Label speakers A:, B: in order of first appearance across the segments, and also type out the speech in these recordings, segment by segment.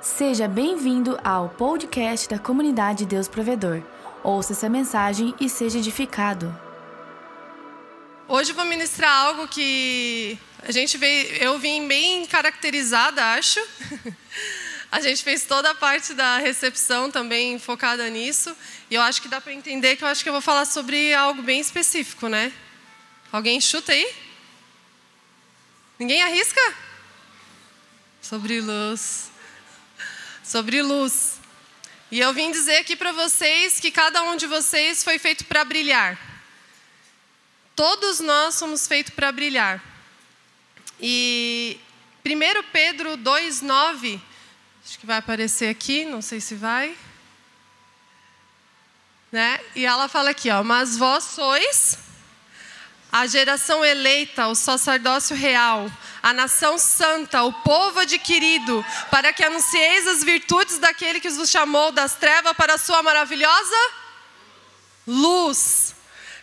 A: Seja bem-vindo ao podcast da comunidade Deus Provedor. Ouça essa mensagem e seja edificado.
B: Hoje vou ministrar algo que a gente veio, eu vim bem caracterizada, acho. A gente fez toda a parte da recepção também focada nisso. E eu acho que dá para entender que eu acho que eu vou falar sobre algo bem específico, né? Alguém chuta aí? Ninguém arrisca? Sobre luz. Sobre luz. E eu vim dizer aqui para vocês que cada um de vocês foi feito para brilhar. Todos nós somos feitos para brilhar. E 1 Pedro 2,9, acho que vai aparecer aqui, não sei se vai. Né? E ela fala aqui, ó, mas vós sois a geração eleita, o sacerdócio real, a nação santa, o povo adquirido, para que anuncieis as virtudes daquele que vos chamou das trevas para a sua maravilhosa luz.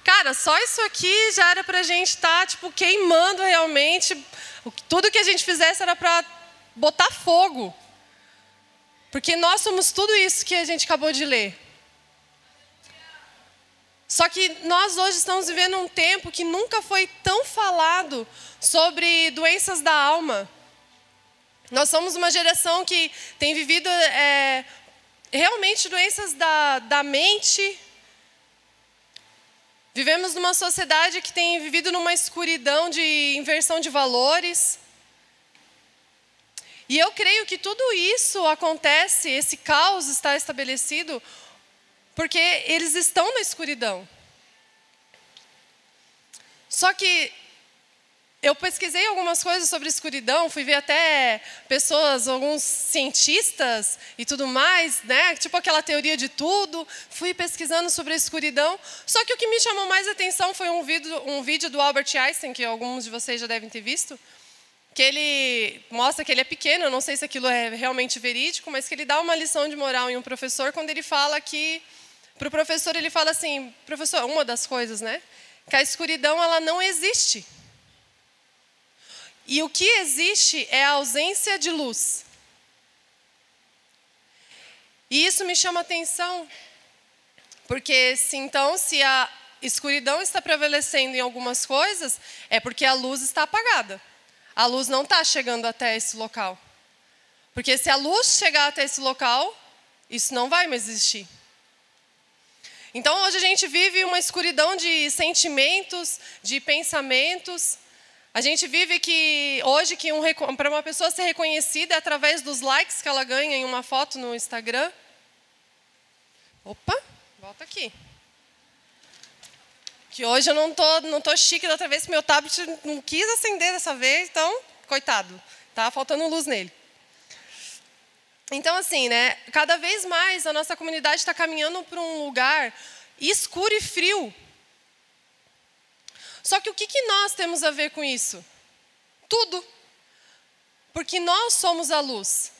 B: Cara, só isso aqui já era para a gente estar tá, tipo queimando realmente. Tudo que a gente fizesse era para botar fogo, porque nós somos tudo isso que a gente acabou de ler. Só que nós hoje estamos vivendo um tempo que nunca foi tão falado sobre doenças da alma. Nós somos uma geração que tem vivido é, realmente doenças da, da mente. Vivemos numa sociedade que tem vivido numa escuridão de inversão de valores. E eu creio que tudo isso acontece, esse caos está estabelecido porque eles estão na escuridão. Só que eu pesquisei algumas coisas sobre escuridão, fui ver até pessoas, alguns cientistas e tudo mais, né? Tipo aquela teoria de tudo. Fui pesquisando sobre a escuridão. Só que o que me chamou mais atenção foi um vídeo, um vídeo do Albert Einstein, que alguns de vocês já devem ter visto, que ele mostra que ele é pequeno, eu não sei se aquilo é realmente verídico, mas que ele dá uma lição de moral em um professor quando ele fala que para o professor, ele fala assim, professor, uma das coisas, né? Que a escuridão, ela não existe. E o que existe é a ausência de luz. E isso me chama atenção, porque se então, se a escuridão está prevalecendo em algumas coisas, é porque a luz está apagada. A luz não está chegando até esse local. Porque se a luz chegar até esse local, isso não vai mais existir. Então hoje a gente vive uma escuridão de sentimentos, de pensamentos. A gente vive que hoje que um, para uma pessoa ser reconhecida é através dos likes que ela ganha em uma foto no Instagram. Opa, volta aqui. Que hoje eu não tô não tô chique da outra vez meu tablet não quis acender dessa vez, então coitado, tá faltando luz nele. Então, assim, né, cada vez mais a nossa comunidade está caminhando para um lugar escuro e frio. Só que o que, que nós temos a ver com isso? Tudo. Porque nós somos a luz.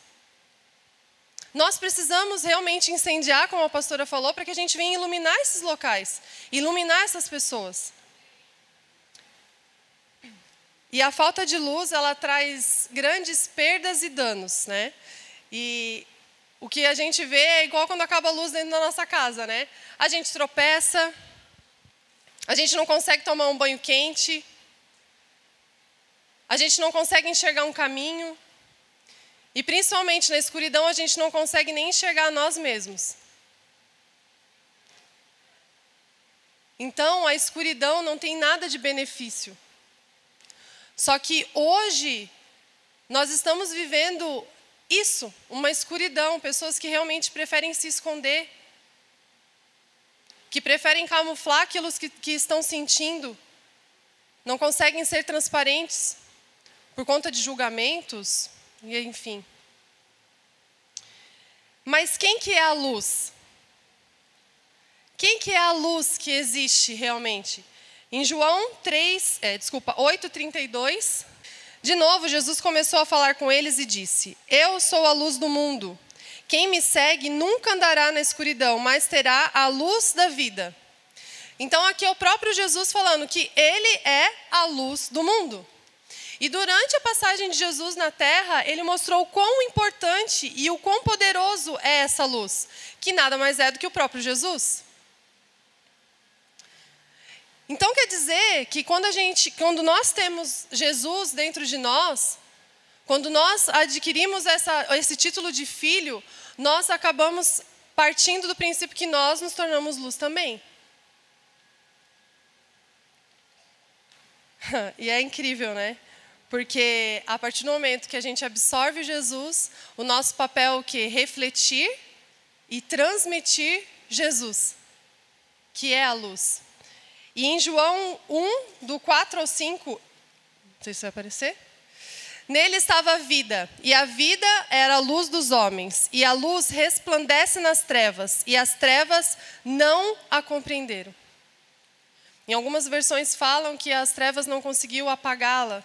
B: Nós precisamos realmente incendiar, como a pastora falou, para que a gente venha iluminar esses locais, iluminar essas pessoas. E a falta de luz, ela traz grandes perdas e danos, né? E o que a gente vê é igual quando acaba a luz dentro da nossa casa, né? A gente tropeça, a gente não consegue tomar um banho quente, a gente não consegue enxergar um caminho, e principalmente na escuridão a gente não consegue nem enxergar nós mesmos. Então a escuridão não tem nada de benefício. Só que hoje nós estamos vivendo isso, uma escuridão, pessoas que realmente preferem se esconder, que preferem camuflar aquilo que, que estão sentindo, não conseguem ser transparentes por conta de julgamentos, e enfim. Mas quem que é a luz? Quem que é a luz que existe realmente? Em João 3, é, desculpa, 8:32, de novo, Jesus começou a falar com eles e disse: Eu sou a luz do mundo. Quem me segue nunca andará na escuridão, mas terá a luz da vida. Então, aqui é o próprio Jesus falando que ele é a luz do mundo. E durante a passagem de Jesus na terra, ele mostrou o quão importante e o quão poderoso é essa luz, que nada mais é do que o próprio Jesus. Então quer dizer que quando a gente, quando nós temos Jesus dentro de nós, quando nós adquirimos essa, esse título de filho, nós acabamos partindo do princípio que nós nos tornamos luz também. e é incrível, né? Porque a partir do momento que a gente absorve Jesus, o nosso papel é o que? Refletir e transmitir Jesus, que é a luz. E em João 1, do 4 ao 5, não sei se vai aparecer. Nele estava a vida, e a vida era a luz dos homens, e a luz resplandece nas trevas, e as trevas não a compreenderam. Em algumas versões falam que as trevas não conseguiu apagá-la.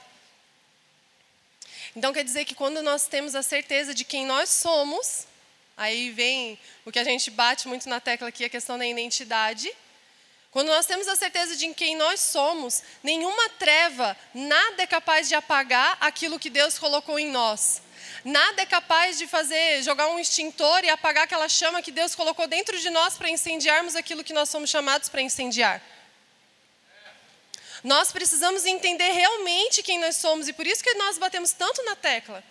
B: Então quer dizer que quando nós temos a certeza de quem nós somos, aí vem o que a gente bate muito na tecla aqui, a questão da identidade. Quando nós temos a certeza de quem nós somos, nenhuma treva, nada é capaz de apagar aquilo que Deus colocou em nós. Nada é capaz de fazer, jogar um extintor e apagar aquela chama que Deus colocou dentro de nós para incendiarmos aquilo que nós somos chamados para incendiar. Nós precisamos entender realmente quem nós somos e por isso que nós batemos tanto na tecla.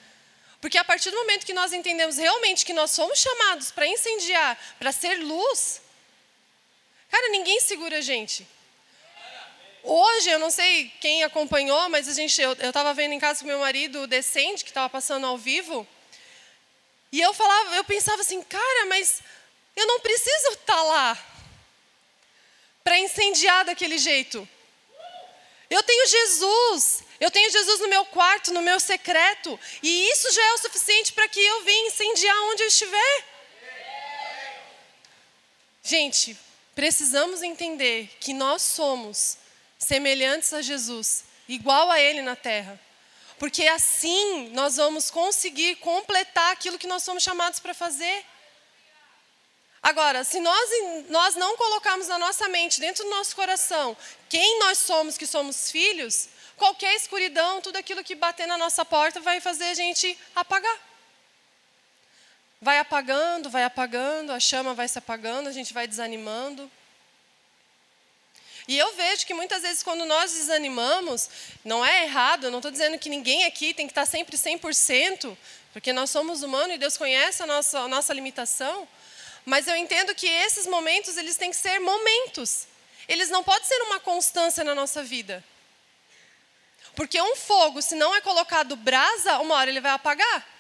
B: Porque a partir do momento que nós entendemos realmente que nós somos chamados para incendiar, para ser luz, cara, ninguém segura a gente. Hoje, eu não sei quem acompanhou, mas a gente, eu estava vendo em casa com meu marido o Descende, que estava passando ao vivo, e eu falava, eu pensava assim, cara, mas eu não preciso estar tá lá para incendiar daquele jeito. Eu tenho Jesus. Eu tenho Jesus no meu quarto, no meu secreto. E isso já é o suficiente para que eu venha incendiar onde eu estiver. Gente, precisamos entender que nós somos semelhantes a Jesus, igual a Ele na terra. Porque assim nós vamos conseguir completar aquilo que nós somos chamados para fazer. Agora, se nós, nós não colocarmos na nossa mente, dentro do nosso coração, quem nós somos, que somos filhos, qualquer escuridão, tudo aquilo que bater na nossa porta vai fazer a gente apagar. Vai apagando, vai apagando, a chama vai se apagando, a gente vai desanimando. E eu vejo que muitas vezes quando nós desanimamos, não é errado, eu não estou dizendo que ninguém aqui tem que estar sempre 100%, porque nós somos humanos e Deus conhece a nossa, a nossa limitação. Mas eu entendo que esses momentos, eles têm que ser momentos. Eles não podem ser uma constância na nossa vida. Porque um fogo, se não é colocado brasa, uma hora ele vai apagar.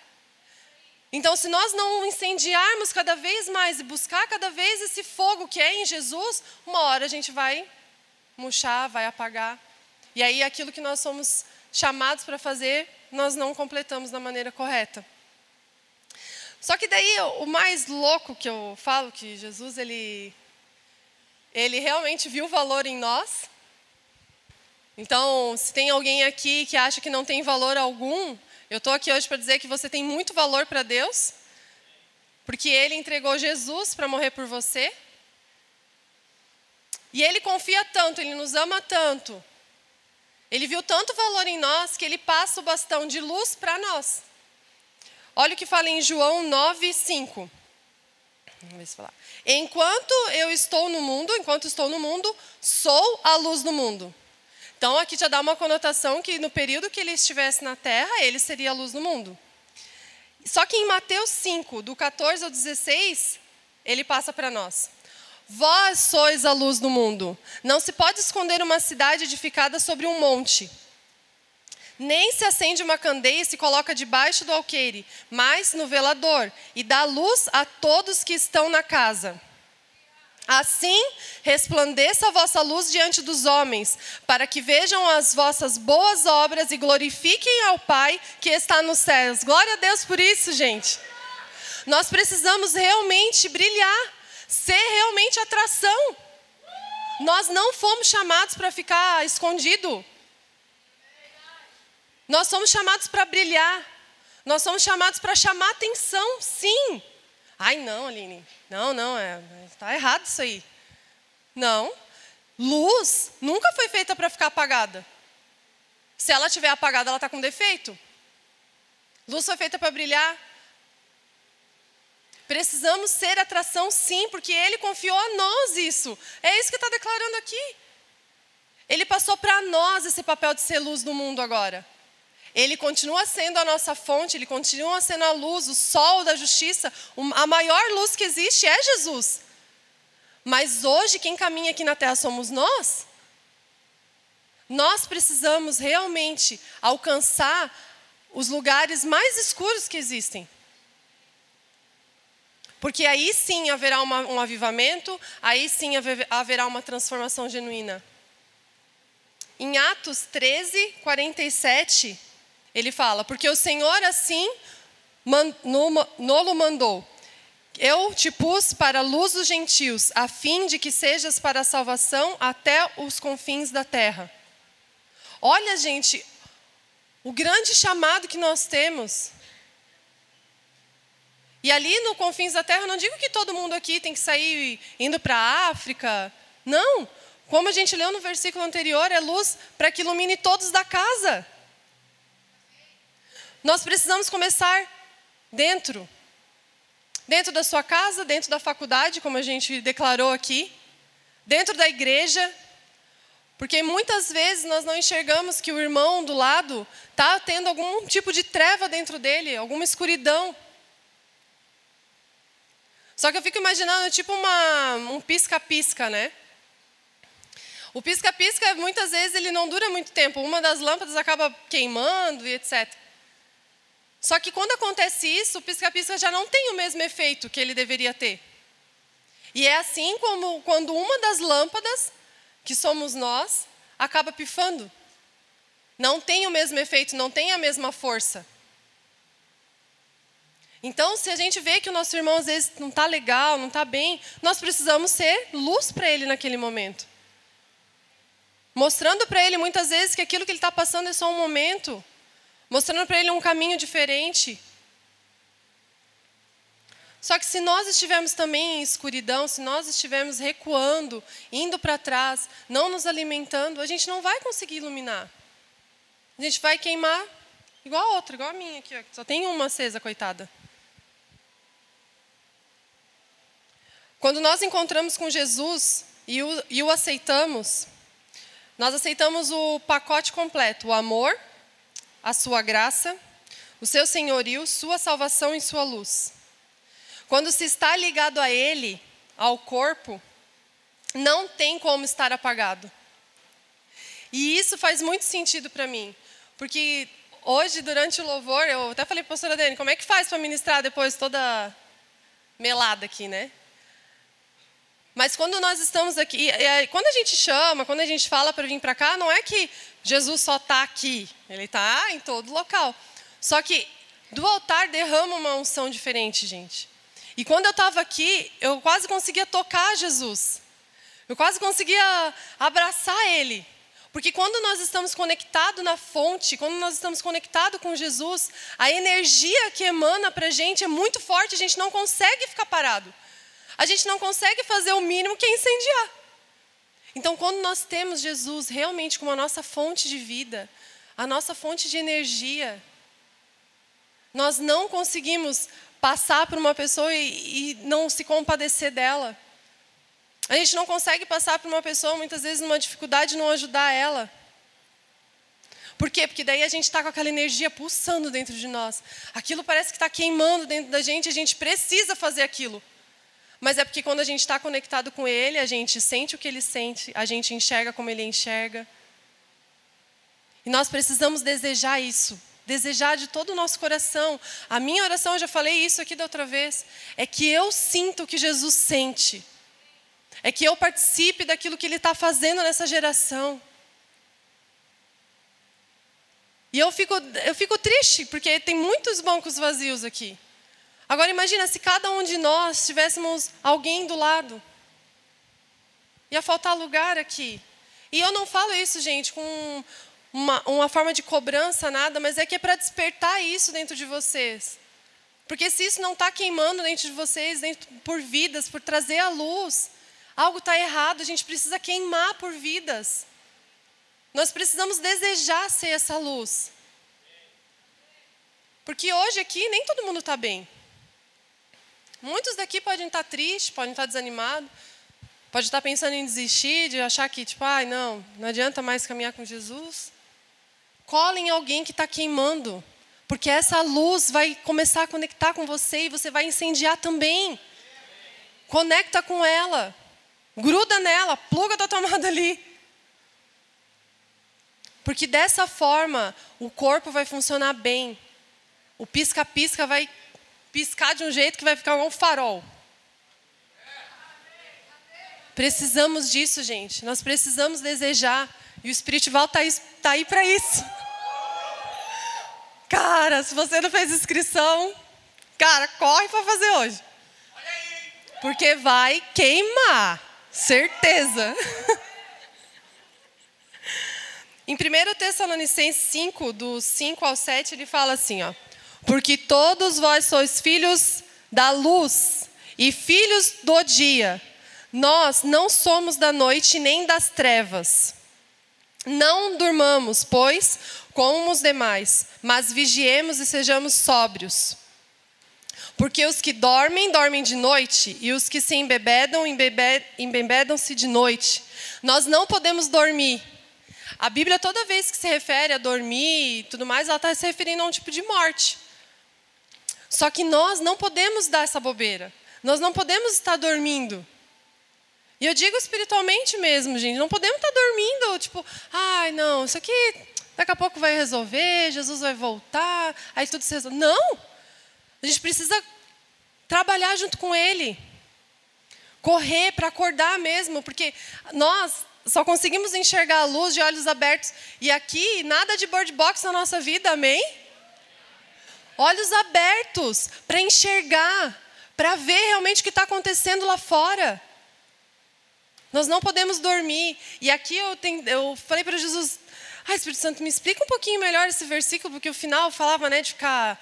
B: Então, se nós não incendiarmos cada vez mais e buscar cada vez esse fogo que é em Jesus, uma hora a gente vai murchar, vai apagar. E aí aquilo que nós somos chamados para fazer, nós não completamos da maneira correta. Só que daí o mais louco que eu falo que Jesus ele ele realmente viu valor em nós. Então, se tem alguém aqui que acha que não tem valor algum, eu estou aqui hoje para dizer que você tem muito valor para Deus, porque Ele entregou Jesus para morrer por você. E Ele confia tanto, Ele nos ama tanto. Ele viu tanto valor em nós que Ele passa o bastão de luz para nós. Olha o que fala em João 9, 5. Vamos ver se falar. Enquanto eu estou no mundo, enquanto estou no mundo, sou a luz do mundo. Então aqui já dá uma conotação que no período que ele estivesse na terra, ele seria a luz do mundo. Só que em Mateus 5, do 14 ao 16, ele passa para nós. Vós sois a luz do mundo. Não se pode esconder uma cidade edificada sobre um monte. Nem se acende uma candeia e se coloca debaixo do alqueire, mas no velador, e dá luz a todos que estão na casa. Assim resplandeça a vossa luz diante dos homens, para que vejam as vossas boas obras e glorifiquem ao Pai que está nos céus. Glória a Deus por isso, gente. Nós precisamos realmente brilhar, ser realmente atração. Nós não fomos chamados para ficar escondido. Nós somos chamados para brilhar. Nós somos chamados para chamar atenção, sim. Ai, não, Aline. Não, não, é, está errado isso aí. Não. Luz nunca foi feita para ficar apagada. Se ela estiver apagada, ela está com defeito. Luz foi feita para brilhar. Precisamos ser atração, sim, porque Ele confiou a nós isso. É isso que está declarando aqui. Ele passou para nós esse papel de ser luz do mundo agora. Ele continua sendo a nossa fonte, ele continua sendo a luz, o sol da justiça. A maior luz que existe é Jesus. Mas hoje, quem caminha aqui na terra somos nós. Nós precisamos realmente alcançar os lugares mais escuros que existem. Porque aí sim haverá uma, um avivamento, aí sim haverá uma transformação genuína. Em Atos 13, 47, ele fala: Porque o Senhor assim nolo mandou. Eu te pus para a luz dos gentios, a fim de que sejas para a salvação até os confins da terra. Olha, gente, o grande chamado que nós temos e ali no confins da terra, não digo que todo mundo aqui tem que sair indo para a África. Não. Como a gente leu no versículo anterior, é luz para que ilumine todos da casa. Nós precisamos começar dentro. Dentro da sua casa, dentro da faculdade, como a gente declarou aqui, dentro da igreja, porque muitas vezes nós não enxergamos que o irmão do lado está tendo algum tipo de treva dentro dele, alguma escuridão. Só que eu fico imaginando tipo uma, um pisca-pisca, né? O pisca-pisca, muitas vezes, ele não dura muito tempo. Uma das lâmpadas acaba queimando e etc. Só que quando acontece isso, o pisca-pisca já não tem o mesmo efeito que ele deveria ter. E é assim como quando uma das lâmpadas, que somos nós, acaba pifando. Não tem o mesmo efeito, não tem a mesma força. Então, se a gente vê que o nosso irmão às vezes não está legal, não está bem, nós precisamos ser luz para ele naquele momento. Mostrando para ele muitas vezes que aquilo que ele está passando é só um momento. Mostrando para ele um caminho diferente. Só que se nós estivermos também em escuridão, se nós estivermos recuando, indo para trás, não nos alimentando, a gente não vai conseguir iluminar. A gente vai queimar igual a outra, igual a minha aqui, só tem uma acesa, coitada. Quando nós encontramos com Jesus e o, e o aceitamos, nós aceitamos o pacote completo: o amor, a sua graça, o seu senhorio, sua salvação e sua luz. Quando se está ligado a Ele, ao corpo, não tem como estar apagado. E isso faz muito sentido para mim, porque hoje, durante o louvor, eu até falei para a pastora Dani, como é que faz para ministrar depois toda melada aqui, né? Mas quando nós estamos aqui, quando a gente chama, quando a gente fala para vir para cá, não é que Jesus só está aqui, ele está em todo local. Só que do altar derrama uma unção diferente, gente. E quando eu estava aqui, eu quase conseguia tocar Jesus. Eu quase conseguia abraçar Ele. Porque quando nós estamos conectados na fonte, quando nós estamos conectados com Jesus, a energia que emana para a gente é muito forte, a gente não consegue ficar parado a gente não consegue fazer o mínimo que é incendiar. Então, quando nós temos Jesus realmente como a nossa fonte de vida, a nossa fonte de energia, nós não conseguimos passar por uma pessoa e, e, não se compadecer dela. A gente não consegue passar por uma pessoa, muitas vezes, numa dificuldade, não ajudar ela. Por quê? Porque daí a gente está com aquela energia pulsando dentro de nós. Aquilo parece que está queimando dentro da gente, a gente precisa fazer aquilo. Mas é porque quando a gente está conectado com Ele, a gente sente o que Ele sente, a gente enxerga como Ele enxerga. E nós precisamos desejar isso, desejar de todo o nosso coração. A minha oração, eu já falei isso aqui da outra vez, é que eu sinta o que Jesus sente. É que eu participe daquilo que Ele está fazendo nessa geração. E eu fico, eu fico triste, porque tem muitos bancos vazios aqui. Agora imagina se cada um de nós tivéssemos alguém do lado. Ia faltar lugar aqui. E eu não falo isso, gente, com uma, uma forma de cobrança, nada, mas é que é para despertar isso dentro de vocês. Porque se isso não está queimando dentro de vocês, dentro, por vidas, por trazer a luz, algo está errado, a gente precisa queimar por vidas. Nós precisamos desejar ser essa luz. Porque hoje aqui nem todo mundo está bem. Muitos daqui podem estar tristes, podem estar desanimados, podem estar pensando em desistir, de achar que, tipo, ai, não, não adianta mais caminhar com Jesus. Cola em alguém que está queimando, porque essa luz vai começar a conectar com você e você vai incendiar também. Conecta com ela, gruda nela, pluga da tomada ali. Porque dessa forma o corpo vai funcionar bem. O pisca-pisca vai piscar de um jeito que vai ficar um farol. Precisamos disso, gente. Nós precisamos desejar. E o espiritual está tá aí para isso. Cara, se você não fez inscrição, cara, corre para fazer hoje. Porque vai queimar. Certeza. Em 1 Tessalonicenses 5, do 5 ao 7, ele fala assim, ó. Porque todos vós sois filhos da luz e filhos do dia. Nós não somos da noite nem das trevas. Não durmamos, pois, como os demais, mas vigiemos e sejamos sóbrios. Porque os que dormem, dormem de noite, e os que se embebedam, embebedam-se de noite. Nós não podemos dormir a Bíblia, toda vez que se refere a dormir e tudo mais, ela está se referindo a um tipo de morte. Só que nós não podemos dar essa bobeira. Nós não podemos estar dormindo. E eu digo espiritualmente mesmo, gente. Não podemos estar dormindo, tipo, ai, não, isso aqui daqui a pouco vai resolver, Jesus vai voltar, aí tudo se resolve. Não! A gente precisa trabalhar junto com Ele. Correr para acordar mesmo, porque nós só conseguimos enxergar a luz de olhos abertos. E aqui, nada de bird box na nossa vida, amém? Olhos abertos para enxergar, para ver realmente o que está acontecendo lá fora. Nós não podemos dormir. E aqui eu, tenho, eu falei para Jesus, ah, Espírito Santo, me explica um pouquinho melhor esse versículo, porque o final falava né, de ficar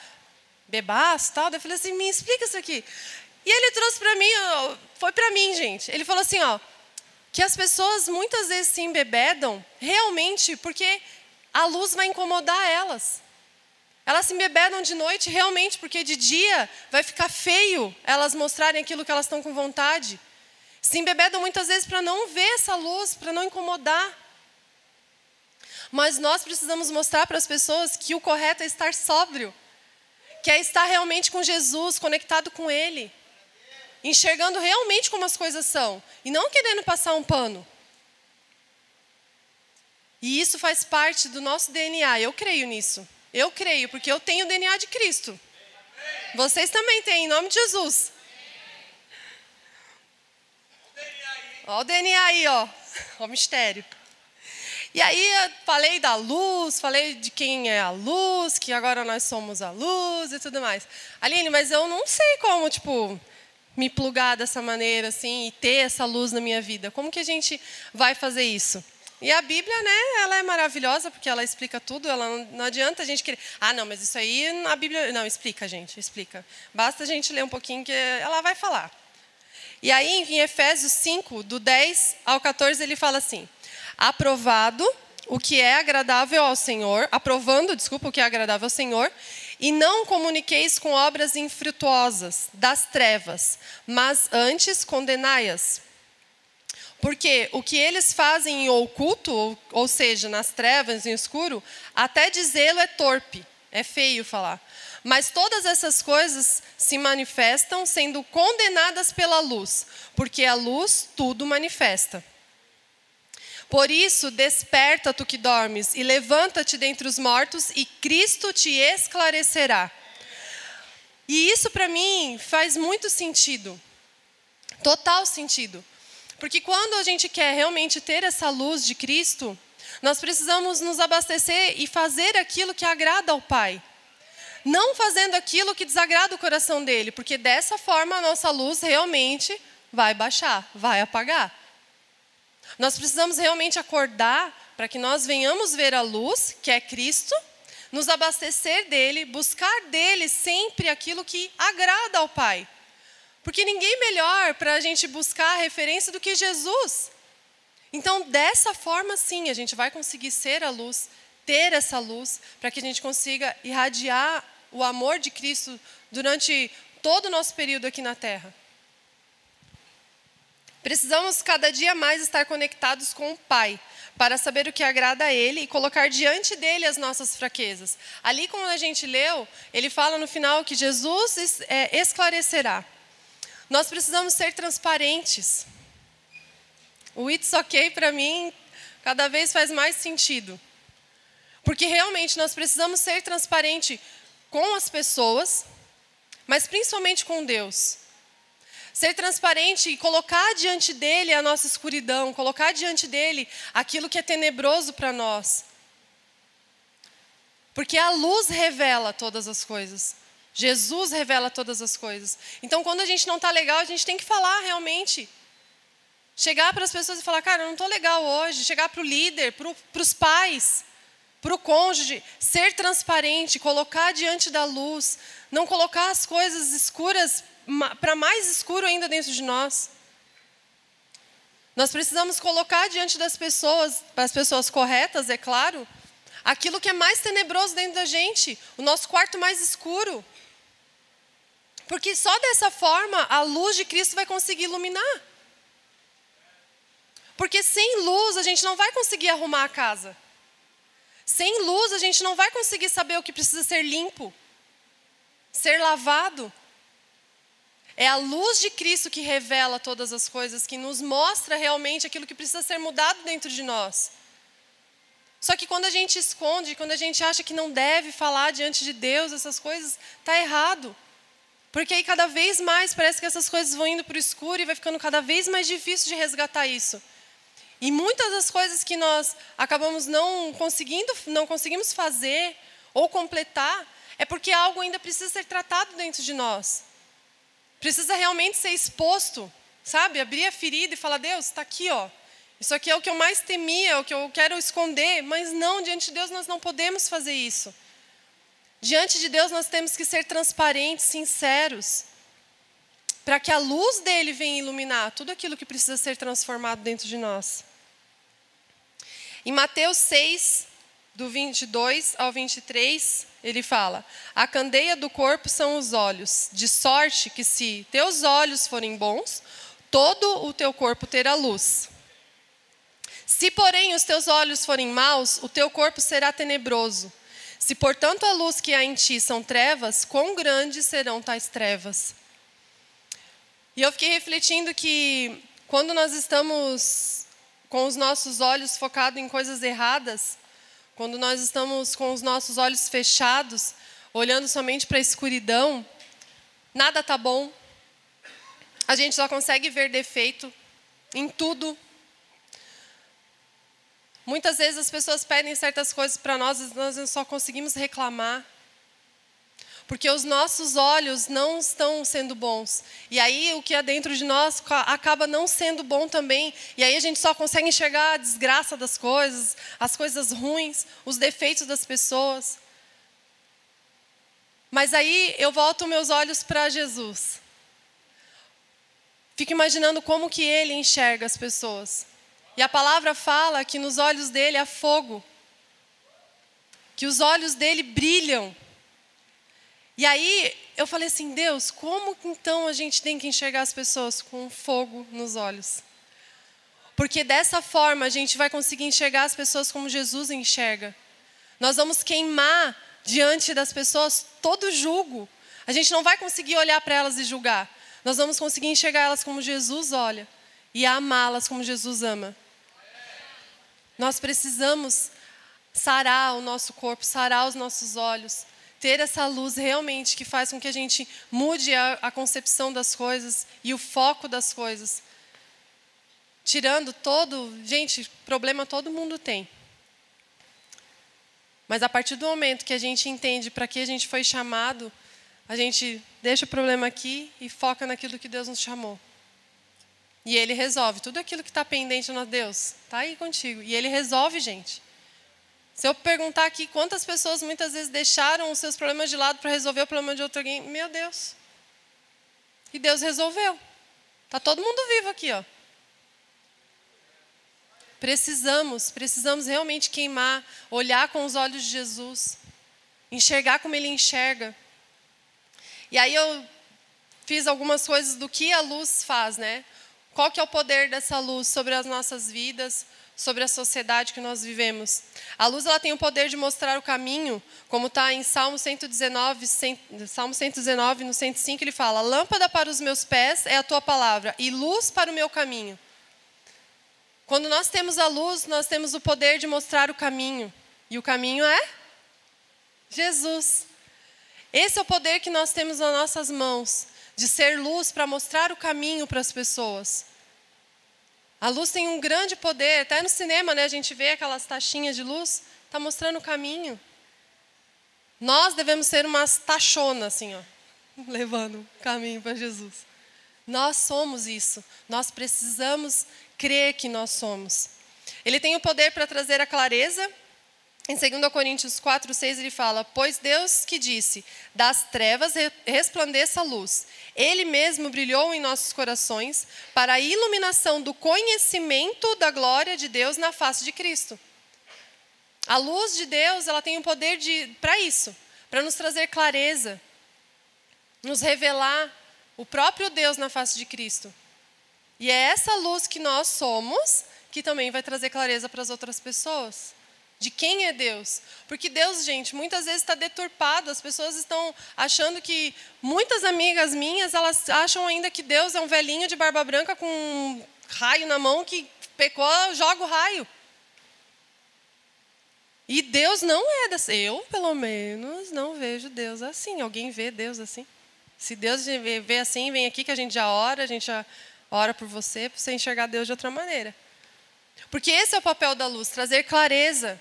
B: bebaço e tal. Daí eu falei assim, me explica isso aqui. E ele trouxe para mim, foi para mim, gente. Ele falou assim, ó, que as pessoas muitas vezes se embebedam realmente porque a luz vai incomodar elas. Elas se embebedam de noite realmente porque de dia vai ficar feio elas mostrarem aquilo que elas estão com vontade. Se embebedam muitas vezes para não ver essa luz, para não incomodar. Mas nós precisamos mostrar para as pessoas que o correto é estar sóbrio, que é estar realmente com Jesus, conectado com Ele enxergando realmente como as coisas são e não querendo passar um pano. E isso faz parte do nosso DNA. Eu creio nisso. Eu creio, porque eu tenho o DNA de Cristo. Vocês também têm, em nome de Jesus. Olha o DNA aí, ó. O mistério. E aí eu falei da luz, falei de quem é a luz, que agora nós somos a luz e tudo mais. Aline, mas eu não sei como, tipo, me plugar dessa maneira assim e ter essa luz na minha vida? Como que a gente vai fazer isso? E a Bíblia, né, ela é maravilhosa porque ela explica tudo, ela não, não adianta a gente querer, ah, não, mas isso aí a Bíblia, não, explica, gente, explica. Basta a gente ler um pouquinho que ela vai falar. E aí em Efésios 5, do 10 ao 14, ele fala assim: "Aprovado o que é agradável ao Senhor, aprovando, desculpa, o que é agradável ao Senhor, e não comuniqueis com obras infrutuosas das trevas, mas antes condenai-as. Porque o que eles fazem em oculto, ou, seja, nas trevas, em escuro, até dizê-lo é torpe, é feio falar. Mas todas essas coisas se manifestam sendo condenadas pela luz, porque a luz tudo manifesta. Por isso, desperta tu que dormes, e levanta-te dentre os mortos, e Cristo te esclarecerá. E isso para mim faz muito sentido, total sentido. Porque quando a gente quer realmente ter essa luz de Cristo, nós precisamos nos abastecer e fazer aquilo que agrada ao Pai. Não fazendo aquilo que desagrada o coração dele, porque dessa forma a nossa luz realmente vai baixar, vai apagar. Nós precisamos realmente acordar para que nós venhamos ver a luz, que é Cristo, nos abastecer dele, buscar dele sempre aquilo que agrada ao Pai. Porque ninguém melhor para a gente buscar a referência do que Jesus. Então, dessa forma, sim, a gente vai conseguir ser a luz, ter essa luz, para que a gente consiga irradiar o amor de Cristo durante todo o nosso período aqui na Terra. Precisamos cada dia mais estar conectados com o Pai, para saber o que agrada a Ele e colocar diante dele as nossas fraquezas. Ali, como a gente leu, ele fala no final que Jesus é, esclarecerá. Nós precisamos ser transparentes. O It's Ok, para mim, cada vez faz mais sentido. Porque realmente nós precisamos ser transparentes com as pessoas, mas principalmente com Deus. Ser transparente e colocar diante dele a nossa escuridão, colocar diante dele aquilo que é tenebroso para nós. Porque a luz revela todas as coisas. Jesus revela todas as coisas. Então, quando a gente não está legal, a gente tem que falar realmente. Chegar para as pessoas e falar, cara, eu não estou legal hoje. Chegar para o líder, para os pais, para o cônjuge. Ser transparente, colocar diante da luz. Não colocar as coisas escuras para mais escuro ainda dentro de nós. Nós precisamos colocar diante das pessoas, para as pessoas corretas, é claro, aquilo que é mais tenebroso dentro da gente, o nosso quarto mais escuro. Porque só dessa forma a luz de Cristo vai conseguir iluminar. Porque sem luz a gente não vai conseguir arrumar a casa. Sem luz a gente não vai conseguir saber o que precisa ser limpo, ser lavado. É a luz de Cristo que revela todas as coisas, que nos mostra realmente aquilo que precisa ser mudado dentro de nós. Só que quando a gente esconde, quando a gente acha que não deve falar diante de Deus essas coisas, está errado. Porque aí cada vez mais parece que essas coisas vão indo para o escuro e vai ficando cada vez mais difícil de resgatar isso. E muitas das coisas que nós acabamos não conseguindo, não conseguimos fazer ou completar, é porque algo ainda precisa ser tratado dentro de nós. Precisa realmente ser exposto, sabe? Abrir a ferida e falar: Deus, está aqui, ó. Isso aqui é o que eu mais temia, é o que eu quero esconder, mas não, diante de Deus nós não podemos fazer isso. Diante de Deus nós temos que ser transparentes, sinceros, para que a luz dele venha iluminar tudo aquilo que precisa ser transformado dentro de nós. Em Mateus 6, do 22 ao 23, ele fala: A candeia do corpo são os olhos, de sorte que se teus olhos forem bons, todo o teu corpo terá luz. Se, porém, os teus olhos forem maus, o teu corpo será tenebroso. Se, portanto, a luz que há em ti são trevas, quão grandes serão tais trevas? E eu fiquei refletindo que quando nós estamos com os nossos olhos focados em coisas erradas, quando nós estamos com os nossos olhos fechados, olhando somente para a escuridão, nada está bom. A gente só consegue ver defeito em tudo. Muitas vezes as pessoas pedem certas coisas para nós e nós só conseguimos reclamar porque os nossos olhos não estão sendo bons. E aí o que é dentro de nós acaba não sendo bom também. E aí a gente só consegue enxergar a desgraça das coisas, as coisas ruins, os defeitos das pessoas. Mas aí eu volto meus olhos para Jesus. Fico imaginando como que ele enxerga as pessoas. E a palavra fala que nos olhos dele há fogo. Que os olhos dele brilham e aí eu falei assim, Deus, como então a gente tem que enxergar as pessoas com fogo nos olhos? Porque dessa forma a gente vai conseguir enxergar as pessoas como Jesus enxerga. Nós vamos queimar diante das pessoas todo julgo. A gente não vai conseguir olhar para elas e julgar. Nós vamos conseguir enxergar elas como Jesus olha e amá-las como Jesus ama. Nós precisamos sarar o nosso corpo, sarar os nossos olhos ter essa luz realmente que faz com que a gente mude a, a concepção das coisas e o foco das coisas. Tirando todo. Gente, problema todo mundo tem. Mas a partir do momento que a gente entende para que a gente foi chamado, a gente deixa o problema aqui e foca naquilo que Deus nos chamou. E Ele resolve tudo aquilo que está pendente no Deus. Está aí contigo. E Ele resolve, gente. Se eu perguntar aqui quantas pessoas muitas vezes deixaram os seus problemas de lado para resolver o problema de outro alguém, meu Deus. E Deus resolveu. Tá todo mundo vivo aqui, ó. Precisamos, precisamos realmente queimar, olhar com os olhos de Jesus, enxergar como ele enxerga. E aí eu fiz algumas coisas do que a luz faz, né? Qual que é o poder dessa luz sobre as nossas vidas, sobre a sociedade que nós vivemos? A luz ela tem o poder de mostrar o caminho, como está em Salmo 119, Salmo 119, no 105, ele fala: Lâmpada para os meus pés é a tua palavra, e luz para o meu caminho. Quando nós temos a luz, nós temos o poder de mostrar o caminho. E o caminho é Jesus. Esse é o poder que nós temos nas nossas mãos, de ser luz para mostrar o caminho para as pessoas. A luz tem um grande poder, até no cinema, né, a gente vê aquelas taxinhas de luz, está mostrando o caminho. Nós devemos ser umas tachonas, assim, ó, levando o caminho para Jesus. Nós somos isso. Nós precisamos crer que nós somos. Ele tem o poder para trazer a clareza. Em 2 Coríntios 4, 6, ele fala: Pois Deus que disse, das trevas resplandeça a luz. Ele mesmo brilhou em nossos corações para a iluminação do conhecimento da glória de Deus na face de Cristo. A luz de Deus, ela tem o poder de para isso, para nos trazer clareza, nos revelar o próprio Deus na face de Cristo. E é essa luz que nós somos que também vai trazer clareza para as outras pessoas. De quem é Deus? Porque Deus, gente, muitas vezes está deturpado. As pessoas estão achando que. Muitas amigas minhas, elas acham ainda que Deus é um velhinho de barba branca com um raio na mão que pecou, joga o raio. E Deus não é dessa. Eu, pelo menos, não vejo Deus assim. Alguém vê Deus assim? Se Deus vê assim, vem aqui que a gente já ora, a gente já ora por você, para você enxergar Deus de outra maneira. Porque esse é o papel da luz, trazer clareza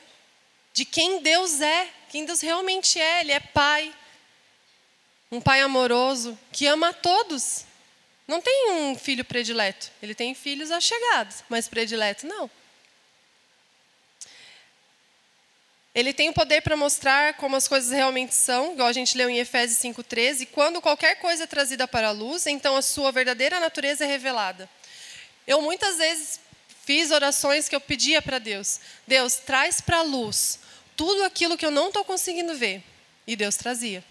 B: de quem Deus é, quem Deus realmente é. Ele é Pai, um Pai amoroso, que ama a todos. Não tem um filho predileto. Ele tem filhos achegados, mas predileto não. Ele tem o poder para mostrar como as coisas realmente são, igual a gente leu em Efésios 5,13. Quando qualquer coisa é trazida para a luz, então a sua verdadeira natureza é revelada. Eu muitas vezes fiz orações que eu pedia para Deus: Deus, traz para a luz tudo aquilo que eu não estou conseguindo ver. E Deus trazia.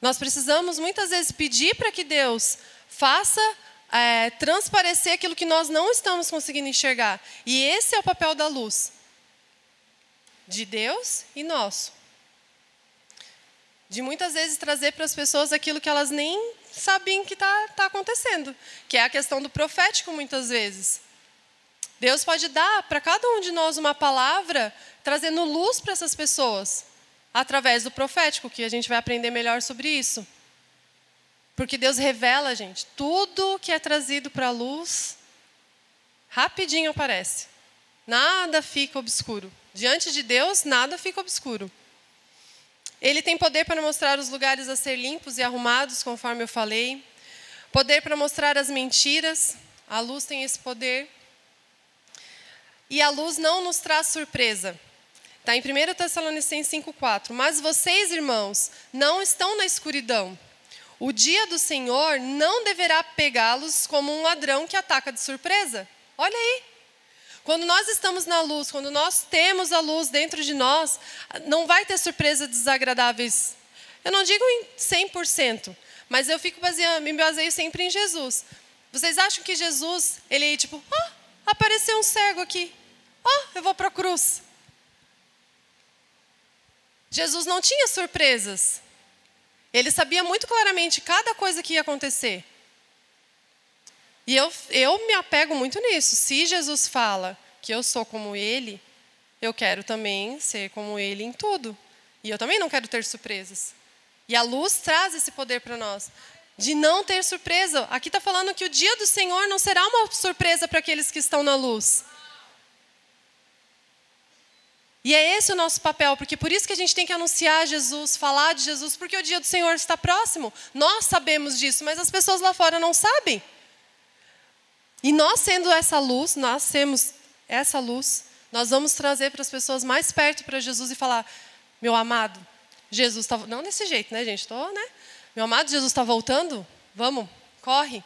B: Nós precisamos muitas vezes pedir para que Deus faça é, transparecer aquilo que nós não estamos conseguindo enxergar. E esse é o papel da luz de Deus e nosso. De muitas vezes trazer para as pessoas aquilo que elas nem sabiam que está tá acontecendo, que é a questão do profético, muitas vezes. Deus pode dar para cada um de nós uma palavra, trazendo luz para essas pessoas, através do profético, que a gente vai aprender melhor sobre isso. Porque Deus revela, gente, tudo que é trazido para a luz, rapidinho aparece. Nada fica obscuro. Diante de Deus, nada fica obscuro. Ele tem poder para mostrar os lugares a ser limpos e arrumados, conforme eu falei. Poder para mostrar as mentiras. A luz tem esse poder. E a luz não nos traz surpresa. Está em 1 Tessalonicenses 5,4. Mas vocês, irmãos, não estão na escuridão. O dia do Senhor não deverá pegá-los como um ladrão que ataca de surpresa. Olha aí. Quando nós estamos na luz, quando nós temos a luz dentro de nós, não vai ter surpresas desagradáveis. Eu não digo em 100%, mas eu fico baseando, me baseio sempre em Jesus. Vocês acham que Jesus, ele tipo, oh, apareceu um cego aqui. Oh, eu vou para a cruz. Jesus não tinha surpresas. Ele sabia muito claramente cada coisa que ia acontecer. E eu, eu me apego muito nisso. Se Jesus fala que eu sou como Ele, eu quero também ser como Ele em tudo. E eu também não quero ter surpresas. E a luz traz esse poder para nós. De não ter surpresa. Aqui está falando que o dia do Senhor não será uma surpresa para aqueles que estão na luz. E é esse o nosso papel, porque por isso que a gente tem que anunciar Jesus, falar de Jesus, porque o dia do Senhor está próximo. Nós sabemos disso, mas as pessoas lá fora não sabem. E nós sendo essa luz, nós temos essa luz, nós vamos trazer para as pessoas mais perto para Jesus e falar: meu amado, Jesus está. Não desse jeito, né, gente? Tô, né? Meu amado, Jesus está voltando? Vamos, corre.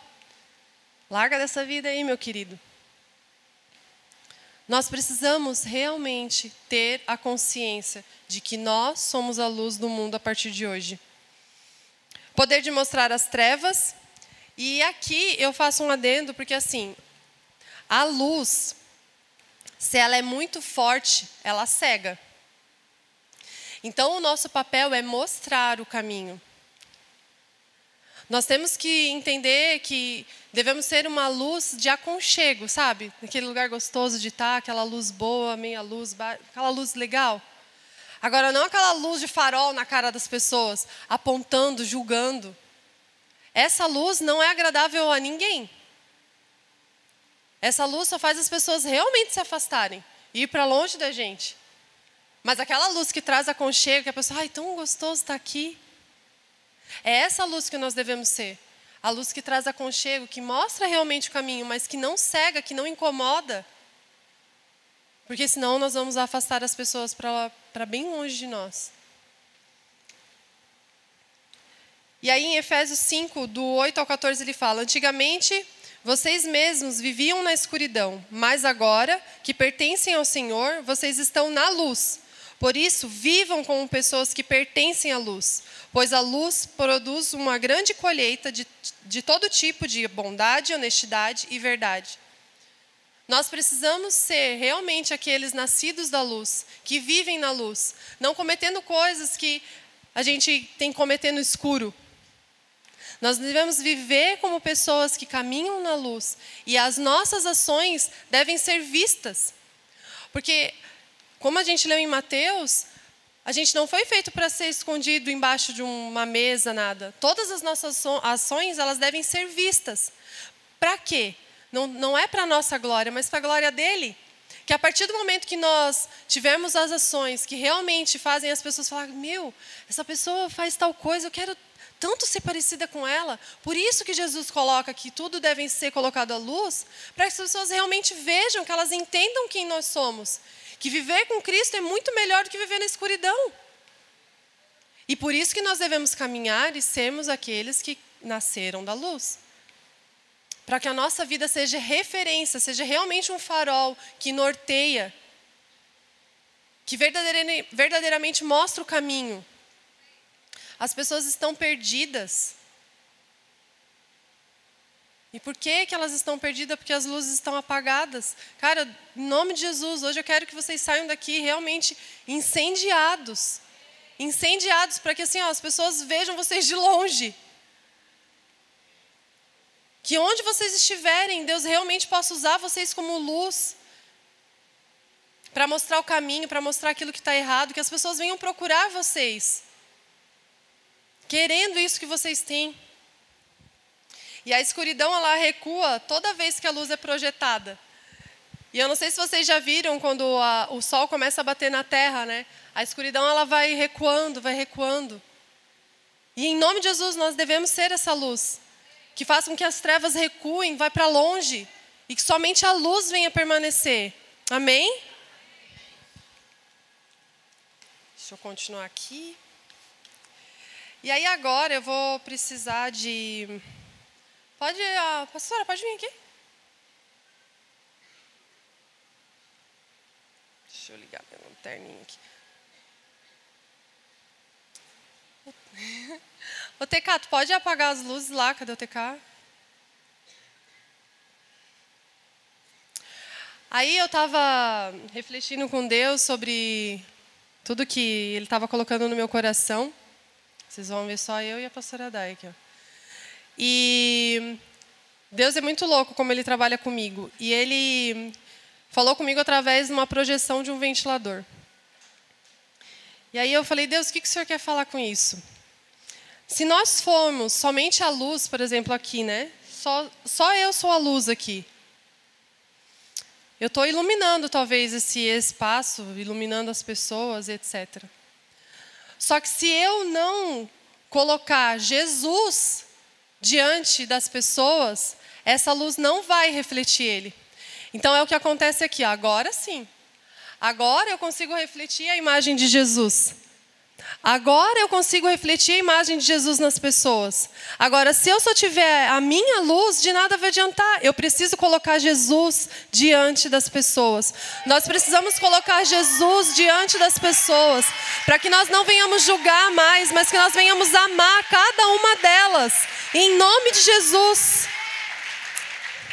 B: Larga dessa vida aí, meu querido. nós precisamos realmente ter a consciência de que nós somos a luz do mundo a partir de hoje. Poder de mostrar as trevas. E aqui eu faço um adendo, porque assim, a luz, se ela é muito forte, ela cega. Então, o nosso papel é mostrar o caminho. Nós temos que entender que devemos ser uma luz de aconchego, sabe? Aquele lugar gostoso de estar, aquela luz boa, meia luz, aquela luz legal. Agora, não aquela luz de farol na cara das pessoas, apontando, julgando. Essa luz não é agradável a ninguém. Essa luz só faz as pessoas realmente se afastarem e ir para longe da gente. Mas aquela luz que traz aconchego, que a pessoa, ai, tão gostoso estar aqui. É essa luz que nós devemos ser. A luz que traz aconchego, que mostra realmente o caminho, mas que não cega, que não incomoda. Porque senão nós vamos afastar as pessoas para bem longe de nós. E aí em Efésios 5, do 8 ao 14, ele fala: Antigamente vocês mesmos viviam na escuridão, mas agora que pertencem ao Senhor, vocês estão na luz. Por isso, vivam como pessoas que pertencem à luz, pois a luz produz uma grande colheita de, de todo tipo de bondade, honestidade e verdade. Nós precisamos ser realmente aqueles nascidos da luz, que vivem na luz, não cometendo coisas que a gente tem no escuro. Nós devemos viver como pessoas que caminham na luz e as nossas ações devem ser vistas. Porque como a gente leu em Mateus, a gente não foi feito para ser escondido embaixo de uma mesa, nada. Todas as nossas ações, elas devem ser vistas. Para quê? Não, não é para a nossa glória, mas para a glória dele. Que a partir do momento que nós tivermos as ações que realmente fazem as pessoas falar: meu, essa pessoa faz tal coisa, eu quero tanto ser parecida com ela. Por isso que Jesus coloca que tudo deve ser colocado à luz, para que as pessoas realmente vejam, que elas entendam quem nós somos que viver com Cristo é muito melhor do que viver na escuridão. E por isso que nós devemos caminhar e sermos aqueles que nasceram da luz. Para que a nossa vida seja referência, seja realmente um farol que norteia, que verdadeiramente mostra o caminho. As pessoas estão perdidas e por que, que elas estão perdidas? Porque as luzes estão apagadas. Cara, em nome de Jesus, hoje eu quero que vocês saiam daqui realmente incendiados. Incendiados, para que assim, ó, as pessoas vejam vocês de longe. Que onde vocês estiverem, Deus realmente possa usar vocês como luz. Para mostrar o caminho, para mostrar aquilo que está errado, que as pessoas venham procurar vocês. Querendo isso que vocês têm. E a escuridão ela recua toda vez que a luz é projetada. E eu não sei se vocês já viram quando a, o sol começa a bater na terra, né? A escuridão ela vai recuando, vai recuando. E em nome de Jesus nós devemos ser essa luz que faça com que as trevas recuem, vai para longe e que somente a luz venha permanecer. Amém? Deixa eu continuar aqui. E aí agora eu vou precisar de Pode, a pastora, pode vir aqui. Deixa eu ligar meu lanterninha aqui. Ô TK, tu pode apagar as luzes lá? Cadê o TK? Aí eu estava refletindo com Deus sobre tudo que Ele estava colocando no meu coração. Vocês vão ver só eu e a pastora Dai aqui. Ó. E Deus é muito louco como ele trabalha comigo. E ele falou comigo através de uma projeção de um ventilador. E aí eu falei, Deus, o que, que o Senhor quer falar com isso? Se nós formos somente a luz, por exemplo, aqui, né? Só, só eu sou a luz aqui. Eu estou iluminando talvez esse espaço, iluminando as pessoas, etc. Só que se eu não colocar Jesus diante das pessoas, essa luz não vai refletir ele. Então é o que acontece aqui. Agora sim. Agora eu consigo refletir a imagem de Jesus. Agora eu consigo refletir a imagem de Jesus nas pessoas. Agora, se eu só tiver a minha luz, de nada vai adiantar. Eu preciso colocar Jesus diante das pessoas. Nós precisamos colocar Jesus diante das pessoas, para que nós não venhamos julgar mais, mas que nós venhamos amar cada uma delas, em nome de Jesus.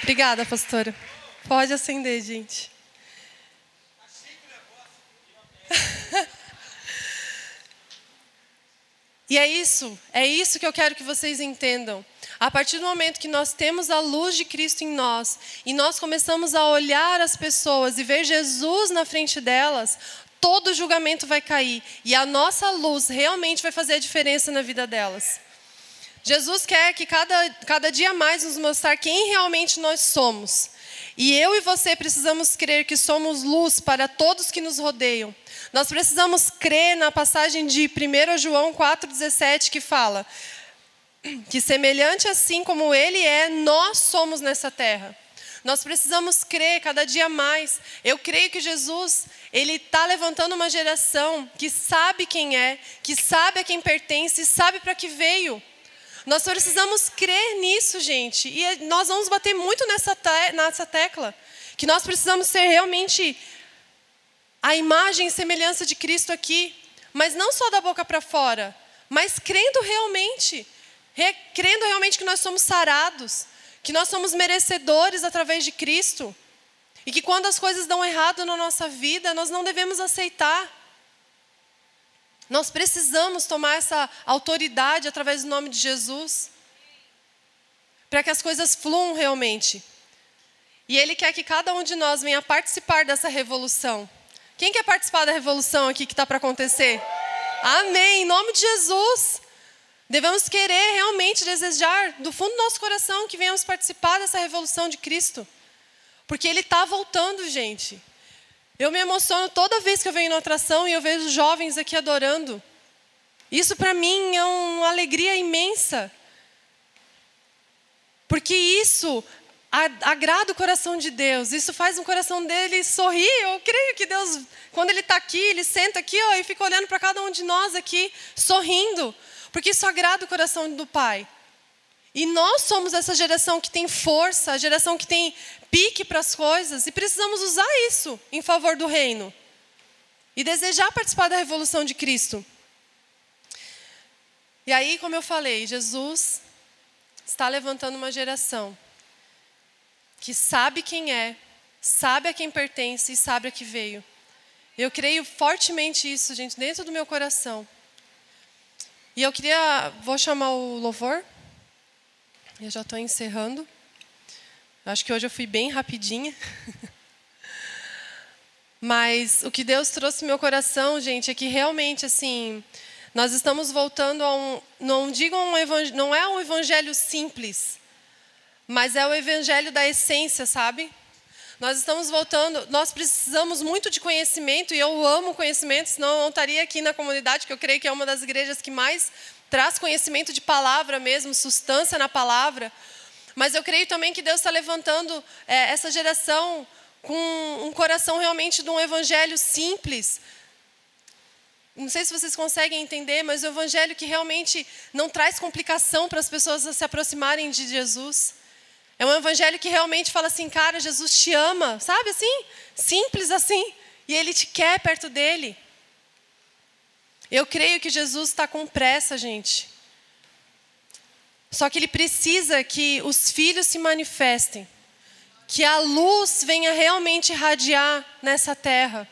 B: Obrigada, pastora. Pode acender, gente. E é isso, é isso que eu quero que vocês entendam. A partir do momento que nós temos a luz de Cristo em nós e nós começamos a olhar as pessoas e ver Jesus na frente delas, todo julgamento vai cair e a nossa luz realmente vai fazer a diferença na vida delas. Jesus quer que cada, cada dia mais nos mostrar quem realmente nós somos. E eu e você precisamos crer que somos luz para todos que nos rodeiam. Nós precisamos crer na passagem de 1 João 4,17 que fala que, semelhante assim como Ele é, nós somos nessa terra. Nós precisamos crer cada dia mais. Eu creio que Jesus, Ele está levantando uma geração que sabe quem é, que sabe a quem pertence, sabe para que veio. Nós precisamos crer nisso, gente. E nós vamos bater muito nessa, te nessa tecla. Que nós precisamos ser realmente a imagem e semelhança de Cristo aqui, mas não só da boca para fora, mas crendo realmente, crendo realmente que nós somos sarados, que nós somos merecedores através de Cristo, e que quando as coisas dão errado na nossa vida, nós não devemos aceitar. Nós precisamos tomar essa autoridade através do nome de Jesus, para que as coisas fluam realmente. E Ele quer que cada um de nós venha participar dessa revolução. Quem quer participar da revolução aqui que está para acontecer? Amém. Em nome de Jesus. Devemos querer realmente desejar do fundo do nosso coração que venhamos participar dessa revolução de Cristo. Porque Ele está voltando, gente. Eu me emociono toda vez que eu venho na atração e eu vejo jovens aqui adorando. Isso para mim é uma alegria imensa. Porque isso agrada o coração de Deus, isso faz o coração dele sorrir. Eu creio que Deus, quando ele está aqui, ele senta aqui ó, e fica olhando para cada um de nós aqui, sorrindo, porque isso agrada o coração do Pai. E nós somos essa geração que tem força, a geração que tem pique para as coisas, e precisamos usar isso em favor do reino. E desejar participar da revolução de Cristo. E aí, como eu falei, Jesus está levantando uma geração que sabe quem é, sabe a quem pertence e sabe a que veio. Eu creio fortemente isso, gente, dentro do meu coração. E eu queria, vou chamar o louvor. Eu já estou encerrando. Acho que hoje eu fui bem rapidinha. Mas o que Deus trouxe no meu coração, gente, é que realmente assim, nós estamos voltando a um, não digo um evangelho, não é um evangelho simples, mas é o evangelho da essência, sabe? Nós estamos voltando, nós precisamos muito de conhecimento, e eu amo conhecimento, senão eu não estaria aqui na comunidade, que eu creio que é uma das igrejas que mais traz conhecimento de palavra mesmo, substância na palavra. Mas eu creio também que Deus está levantando é, essa geração com um coração realmente de um evangelho simples. Não sei se vocês conseguem entender, mas o evangelho que realmente não traz complicação para as pessoas se aproximarem de Jesus. É um evangelho que realmente fala assim, cara, Jesus te ama, sabe assim? Simples assim. E ele te quer perto dele. Eu creio que Jesus está com pressa, gente. Só que ele precisa que os filhos se manifestem. Que a luz venha realmente irradiar nessa terra.